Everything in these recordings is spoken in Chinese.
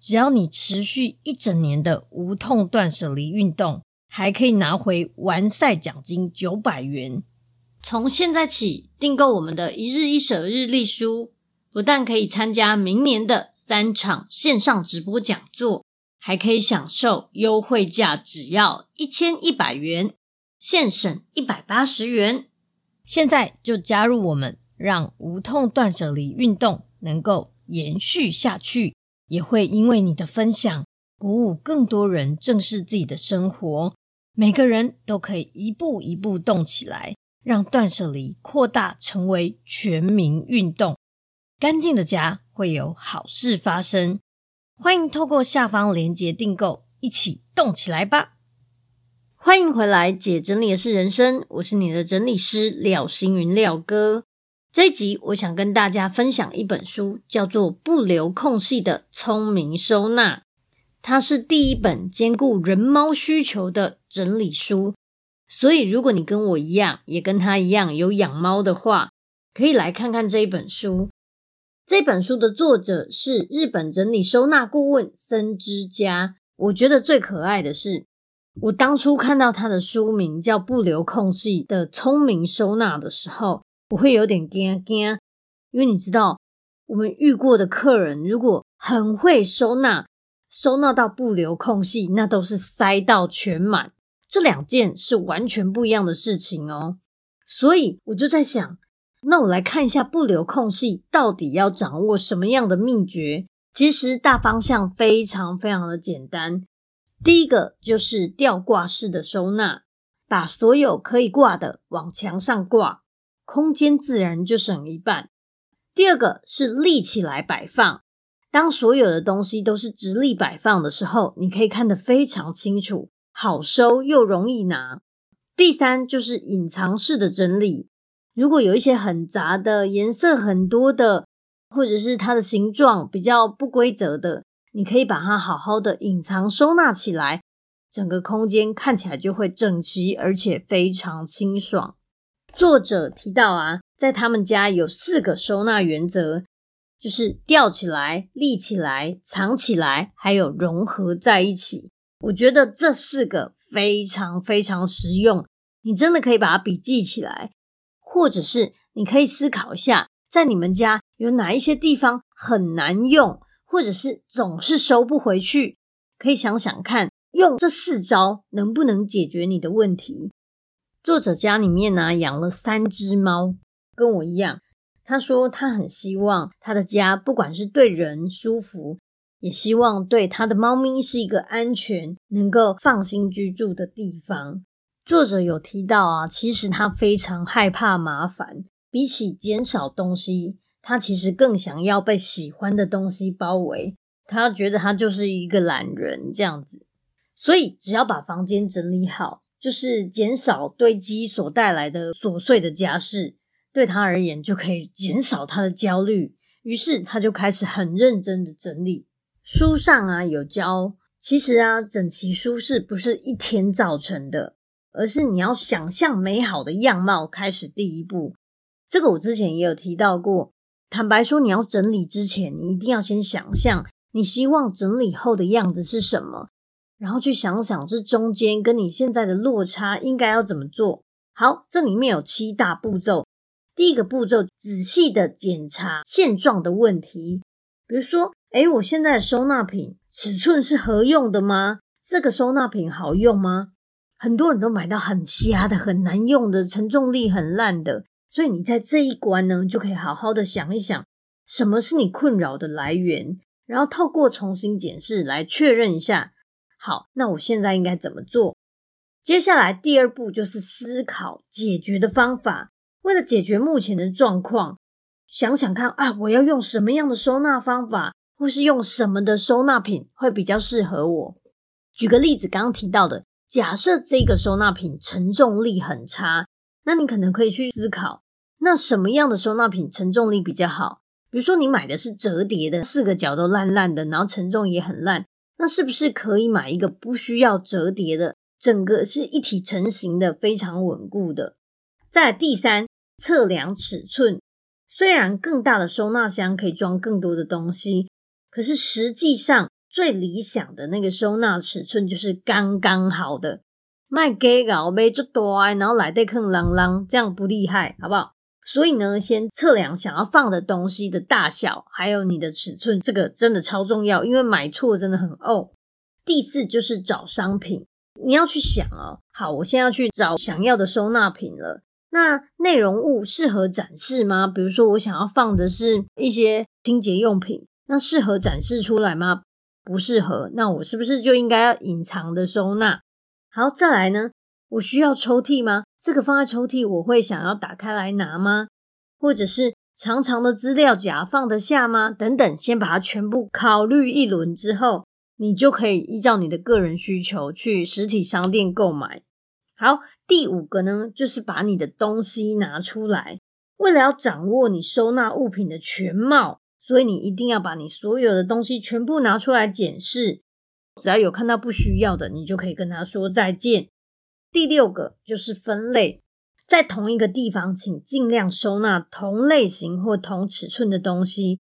只要你持续一整年的无痛断舍离运动，还可以拿回完赛奖金九百元。从现在起订购我们的一日一舍日历书，不但可以参加明年的三场线上直播讲座，还可以享受优惠价，只要一千一百元，现省一百八十元。现在就加入我们，让无痛断舍离运动能够延续下去。也会因为你的分享，鼓舞更多人正视自己的生活。每个人都可以一步一步动起来，让断舍离扩大成为全民运动。干净的家会有好事发生。欢迎透过下方链接订购，一起动起来吧！欢迎回来，姐整理的是人生，我是你的整理师廖星云廖哥。这一集我想跟大家分享一本书，叫做《不留空隙的聪明收纳》。它是第一本兼顾人猫需求的整理书，所以如果你跟我一样，也跟他一样有养猫的话，可以来看看这一本书。这本书的作者是日本整理收纳顾问森之家。我觉得最可爱的是，我当初看到他的书名叫《不留空隙的聪明收纳》的时候。我会有点惊惊，因为你知道，我们遇过的客人如果很会收纳，收纳到不留空隙，那都是塞到全满，这两件是完全不一样的事情哦。所以我就在想，那我来看一下不留空隙到底要掌握什么样的秘诀。其实大方向非常非常的简单，第一个就是吊挂式的收纳，把所有可以挂的往墙上挂。空间自然就省一半。第二个是立起来摆放，当所有的东西都是直立摆放的时候，你可以看得非常清楚，好收又容易拿。第三就是隐藏式的整理，如果有一些很杂的、颜色很多的，或者是它的形状比较不规则的，你可以把它好好的隐藏收纳起来，整个空间看起来就会整齐，而且非常清爽。作者提到啊，在他们家有四个收纳原则，就是吊起来、立起来、藏起来，还有融合在一起。我觉得这四个非常非常实用，你真的可以把它笔记起来，或者是你可以思考一下，在你们家有哪一些地方很难用，或者是总是收不回去，可以想想看，用这四招能不能解决你的问题。作者家里面呢，养了三只猫，跟我一样。他说他很希望他的家不管是对人舒服，也希望对他的猫咪是一个安全、能够放心居住的地方。作者有提到啊，其实他非常害怕麻烦，比起减少东西，他其实更想要被喜欢的东西包围。他觉得他就是一个懒人这样子，所以只要把房间整理好，就是减少堆积所带来的琐碎的家事，对他而言就可以减少他的焦虑。于是他就开始很认真的整理。书上啊有教，其实啊整齐舒适不是一天造成的，而是你要想象美好的样貌开始第一步。这个我之前也有提到过。坦白说，你要整理之前，你一定要先想象。你希望整理后的样子是什么？然后去想想这中间跟你现在的落差应该要怎么做。好，这里面有七大步骤。第一个步骤，仔细的检查现状的问题。比如说，诶，我现在的收纳品尺寸是合用的吗？这个收纳品好用吗？很多人都买到很瞎的、很难用的、承重力很烂的。所以你在这一关呢，就可以好好的想一想，什么是你困扰的来源。然后透过重新检视来确认一下，好，那我现在应该怎么做？接下来第二步就是思考解决的方法。为了解决目前的状况，想想看啊，我要用什么样的收纳方法，或是用什么的收纳品会比较适合我？举个例子，刚刚提到的，假设这个收纳品承重力很差，那你可能可以去思考，那什么样的收纳品承重力比较好？比如说，你买的是折叠的，四个角都烂烂的，然后承重也很烂，那是不是可以买一个不需要折叠的，整个是一体成型的，非常稳固的？再第三，测量尺寸。虽然更大的收纳箱可以装更多的东西，可是实际上最理想的那个收纳尺寸就是刚刚好的。卖给搞呗，就多然后来对坑啷啷，这样不厉害，好不好？所以呢，先测量想要放的东西的大小，还有你的尺寸，这个真的超重要，因为买错真的很呕。第四就是找商品，你要去想哦，好，我现在要去找想要的收纳品了。那内容物适合展示吗？比如说我想要放的是一些清洁用品，那适合展示出来吗？不适合，那我是不是就应该要隐藏的收纳？好，再来呢？我需要抽屉吗？这个放在抽屉，我会想要打开来拿吗？或者是长长的资料夹放得下吗？等等，先把它全部考虑一轮之后，你就可以依照你的个人需求去实体商店购买。好，第五个呢，就是把你的东西拿出来。为了要掌握你收纳物品的全貌，所以你一定要把你所有的东西全部拿出来检视。只要有看到不需要的，你就可以跟他说再见。第六个就是分类，在同一个地方，请尽量收纳同类型或同尺寸的东西，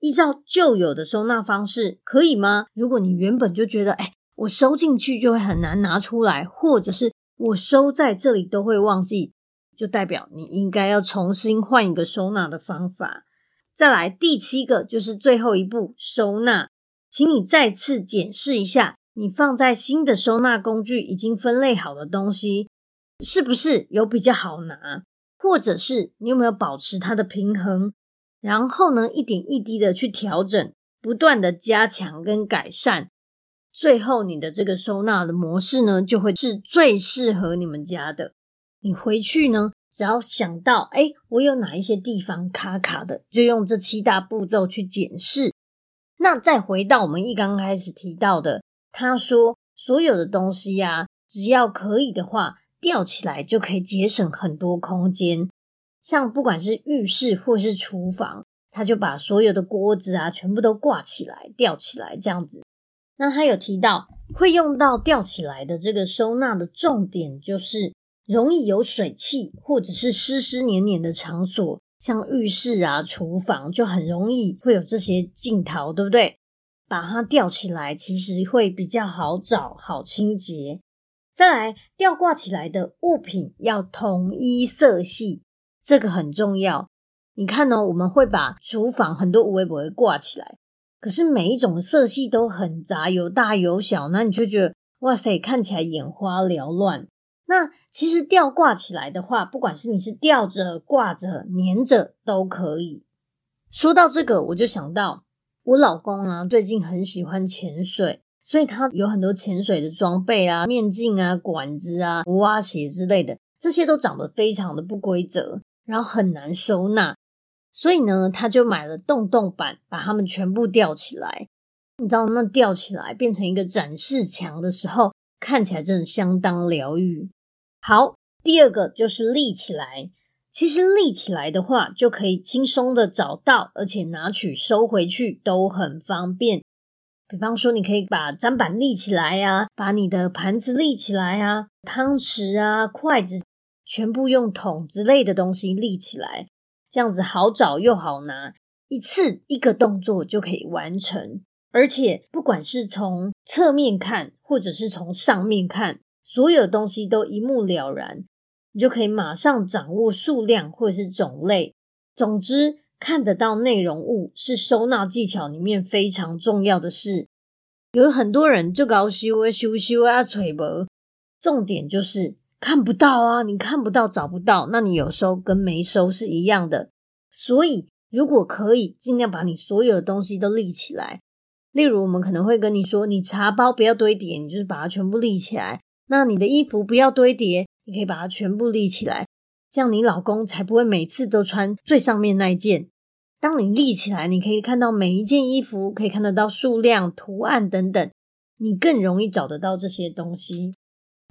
依照旧有的收纳方式，可以吗？如果你原本就觉得，哎，我收进去就会很难拿出来，或者是我收在这里都会忘记，就代表你应该要重新换一个收纳的方法。再来，第七个就是最后一步，收纳，请你再次检视一下。你放在新的收纳工具已经分类好的东西，是不是有比较好拿？或者是你有没有保持它的平衡？然后呢，一点一滴的去调整，不断的加强跟改善，最后你的这个收纳的模式呢，就会是最适合你们家的。你回去呢，只要想到，诶，我有哪一些地方卡卡的，就用这七大步骤去检视。那再回到我们一刚开始提到的。他说：“所有的东西呀，只要可以的话，吊起来就可以节省很多空间。像不管是浴室或是厨房，他就把所有的锅子啊全部都挂起来、吊起来这样子。那他有提到会用到吊起来的这个收纳的重点，就是容易有水汽或者是湿湿黏黏的场所，像浴室啊、厨房，就很容易会有这些镜头，对不对？”把它吊起来，其实会比较好找、好清洁。再来，吊挂起来的物品要统一色系，这个很重要。你看呢、我们会把厨房很多围脖挂起来，可是每一种色系都很杂，有大有小，那你就觉得哇塞，看起来眼花缭乱。那其实吊挂起来的话，不管是你是吊着、挂着、粘着都可以。说到这个，我就想到。我老公啊，最近很喜欢潜水，所以他有很多潜水的装备啊、面镜啊、管子啊、蛙鞋之类的，这些都长得非常的不规则，然后很难收纳。所以呢，他就买了洞洞板，把它们全部吊起来。你知道，那吊起来变成一个展示墙的时候，看起来真的相当疗愈。好，第二个就是立起来。其实立起来的话，就可以轻松的找到，而且拿取收回去都很方便。比方说，你可以把砧板立起来呀，把你的盘子立起来啊，汤匙啊、筷子，全部用桶之类的东西立起来，这样子好找又好拿，一次一个动作就可以完成。而且，不管是从侧面看，或者是从上面看，所有东西都一目了然，你就可以马上掌握数量或者是种类。总之，看得到内容物是收纳技巧里面非常重要的事。有很多人就搞修啊修修啊揣无，重点就是看不到啊，你看不到找不到，那你有收跟没收是一样的。所以如果可以，尽量把你所有的东西都立起来。例如，我们可能会跟你说，你茶包不要堆叠，你就是把它全部立起来。那你的衣服不要堆叠，你可以把它全部立起来。这样你老公才不会每次都穿最上面那一件。当你立起来，你可以看到每一件衣服，可以看得到数量、图案等等，你更容易找得到这些东西。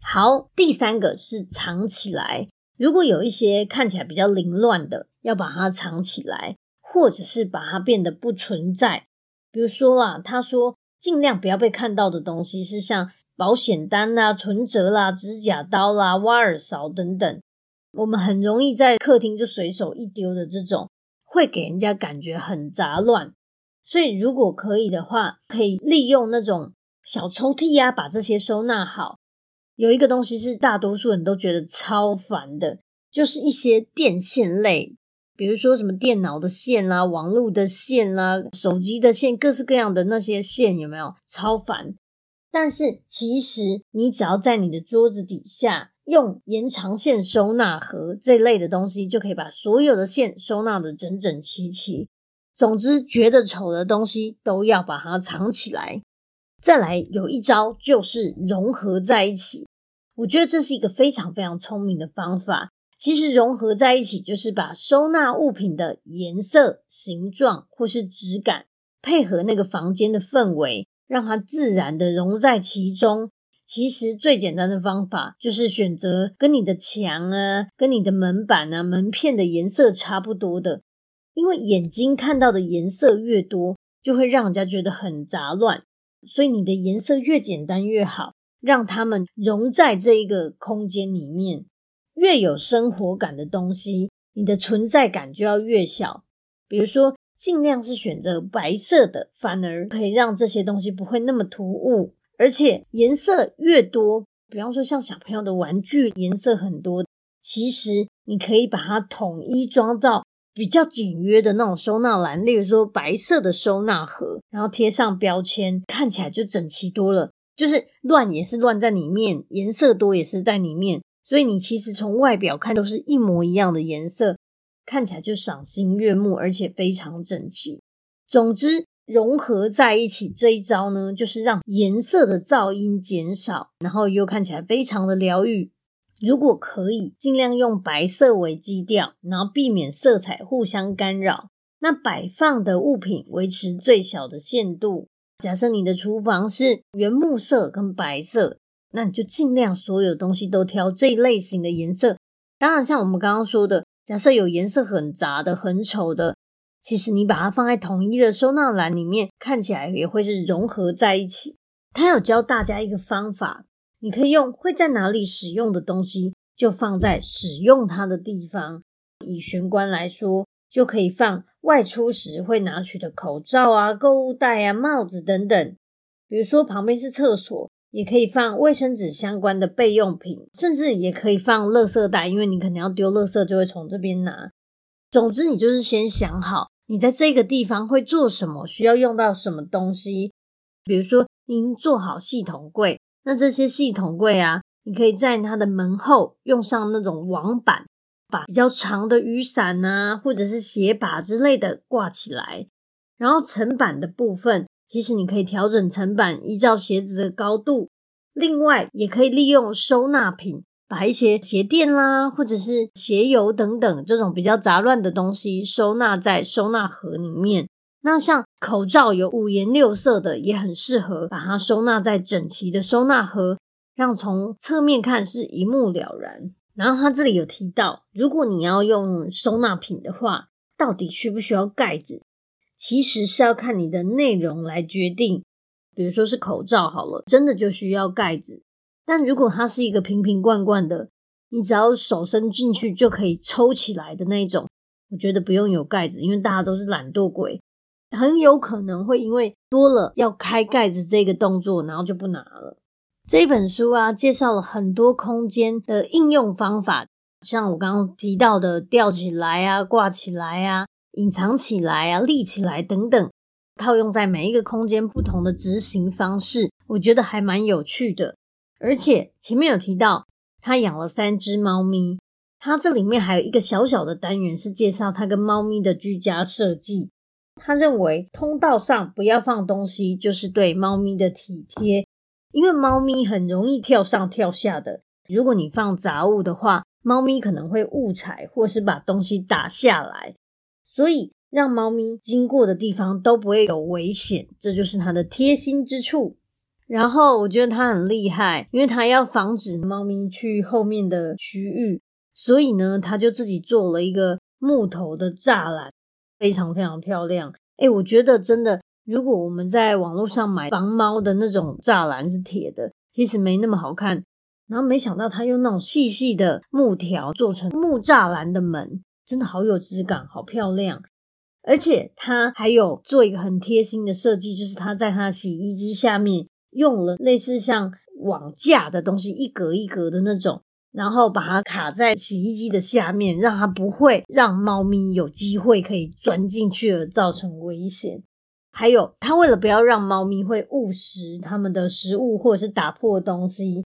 好，第三个是藏起来。如果有一些看起来比较凌乱的，要把它藏起来，或者是把它变得不存在。比如说啦，他说尽量不要被看到的东西是像保险单啦、存折啦、指甲刀啦、挖耳勺等等。我们很容易在客厅就随手一丢的这种，会给人家感觉很杂乱。所以如果可以的话，可以利用那种小抽屉呀，把这些收纳好。有一个东西是大多数人都觉得超烦的，就是一些电线类，比如说什么电脑的线啦、网络的线啦、手机的线，各式各样的那些线，有没有？超烦。但是其实你只要在你的桌子底下用延长线收纳盒这类的东西，就可以把所有的线收纳得整整齐齐。总之，觉得丑的东西都要把它藏起来。再来有一招就是融合在一起，我觉得这是一个非常非常聪明的方法。其实融合在一起就是把收纳物品的颜色、形状或是质感配合那个房间的氛围。让它自然的融在其中。其实最简单的方法就是选择跟你的墙啊、跟你的门板啊、门片的颜色差不多的，因为眼睛看到的颜色越多，就会让人家觉得很杂乱。所以你的颜色越简单越好，让它们融在这一个空间里面。越有生活感的东西，你的存在感就要越小。比如说。尽量是选择白色的，反而可以让这些东西不会那么突兀，而且颜色越多，比方说像小朋友的玩具颜色很多，其实你可以把它统一装到比较简约的那种收纳篮，例如说白色的收纳盒，然后贴上标签，看起来就整齐多了。就是乱也是乱在里面，颜色多也是在里面，所以你其实从外表看都是一模一样的颜色。看起来就赏心悦目，而且非常整齐。总之，融合在一起这一招呢，就是让颜色的噪音减少，然后又看起来非常的疗愈。如果可以，尽量用白色为基调，然后避免色彩互相干扰。那摆放的物品维持最小的限度。假设你的厨房是原木色跟白色，那你就尽量所有东西都挑这一类型的颜色。当然，像我们刚刚说的。假设有颜色很杂的、很丑的，其实你把它放在统一的收纳篮里面，看起来也会是融合在一起。他有教大家一个方法，你可以用会在哪里使用的东西，就放在使用它的地方。以玄关来说，就可以放外出时会拿取的口罩啊、购物袋啊、帽子等等。比如说旁边是厕所。也可以放卫生纸相关的备用品，甚至也可以放垃圾袋，因为你可能要丢垃圾，就会从这边拿。总之，你就是先想好你在这个地方会做什么，需要用到什么东西。比如说，您做好系统柜，那这些系统柜啊，你可以在它的门后用上那种网板，把比较长的雨伞啊，或者是鞋把之类的挂起来，然后层板的部分其实你可以调整层板，依照鞋子的高度。另外，也可以利用收纳品，把一些鞋垫啦，或者是鞋油等等这种比较杂乱的东西收纳在收纳盒里面。那像口罩有五颜六色的，也很适合把它收纳在整齐的收纳盒，让从侧面看是一目了然。然后他这里有提到，如果你要用收纳品的话，到底需不需要盖子？其实是要看你的内容来决定。比如说是口罩好了，真的就需要盖子。但如果它是一个瓶瓶罐罐的，你只要手伸进去就可以抽起来的那种，我觉得不用有盖子，因为大家都是懒惰鬼。很有可能会因为多了要开盖子这个动作，然后就不拿了。这本书啊，介绍了很多空间的应用方法，像我刚刚提到的吊起来啊、挂起来啊、隐藏起来啊、立起来等等，套用在每一个空间不同的执行方式，我觉得还蛮有趣的。而且前面有提到他养了三只猫咪，他这里面还有一个小小的单元是介绍他跟猫咪的居家设计。他认为通道上不要放东西，就是对猫咪的体贴，因为猫咪很容易跳上跳下的。如果你放杂物的话，猫咪可能会误踩或是把东西打下来，所以让猫咪经过的地方都不会有危险，这就是它的贴心之处。然后我觉得它很厉害，因为它要防止猫咪去后面的区域，所以呢，它就自己做了一个木头的栅栏。非常非常漂亮，诶，我觉得真的，如果我们在网络上买防猫的那种栅栏是铁的，其实没那么好看。然后没想到他用那种细细的木条做成木栅栏的门，真的好有质感，好漂亮。而且他还有做一个很贴心的设计，就是他在他洗衣机下面用了类似像网架的东西，一格一格的那种。然后把它卡在洗衣机的下面，让它不会让猫咪有机会可以钻进去而造成危险。还有，它为了不要让猫咪会误食它们的食物或者是打破东西，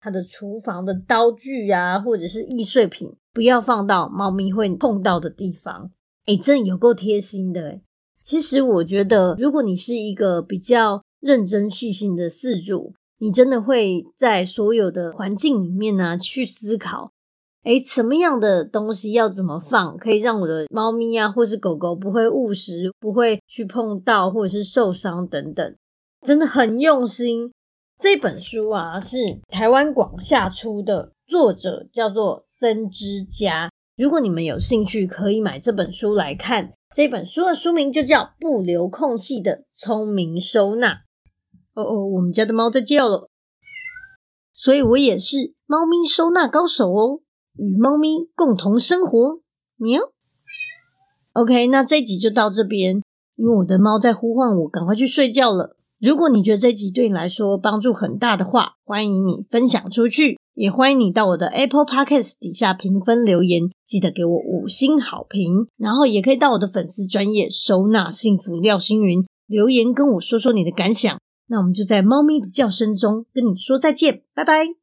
它的厨房的刀具啊，或者是易碎品，不要放到猫咪会碰到的地方。诶，真的有够贴心的。其实我觉得，如果你是一个比较认真细心的饲主，你真的会在所有的环境里面呢，去思考，诶，什么样的东西要怎么放，可以让我的猫咪啊，或是狗狗不会误食，不会去碰到或者是受伤等等，真的很用心。这本书啊，是台湾广夏出的，作者叫做森之家。如果你们有兴趣，可以买这本书来看。这本书的书名就叫《不留空隙的聪明收纳》。哦哦，我们家的猫在叫了，所以我也是猫咪收纳高手哦，与猫咪共同生活，喵。OK，那这集就到这边，因为我的猫在呼唤我，赶快去睡觉了。如果你觉得这集对你来说帮助很大的话，欢迎你分享出去，也欢迎你到我的 Apple Podcast 底下评分留言，记得给我五星好评，然后也可以到我的粉丝专业收纳幸福廖星云留言跟我说说你的感想。那我们就在猫咪的叫声中跟你说再见，拜拜。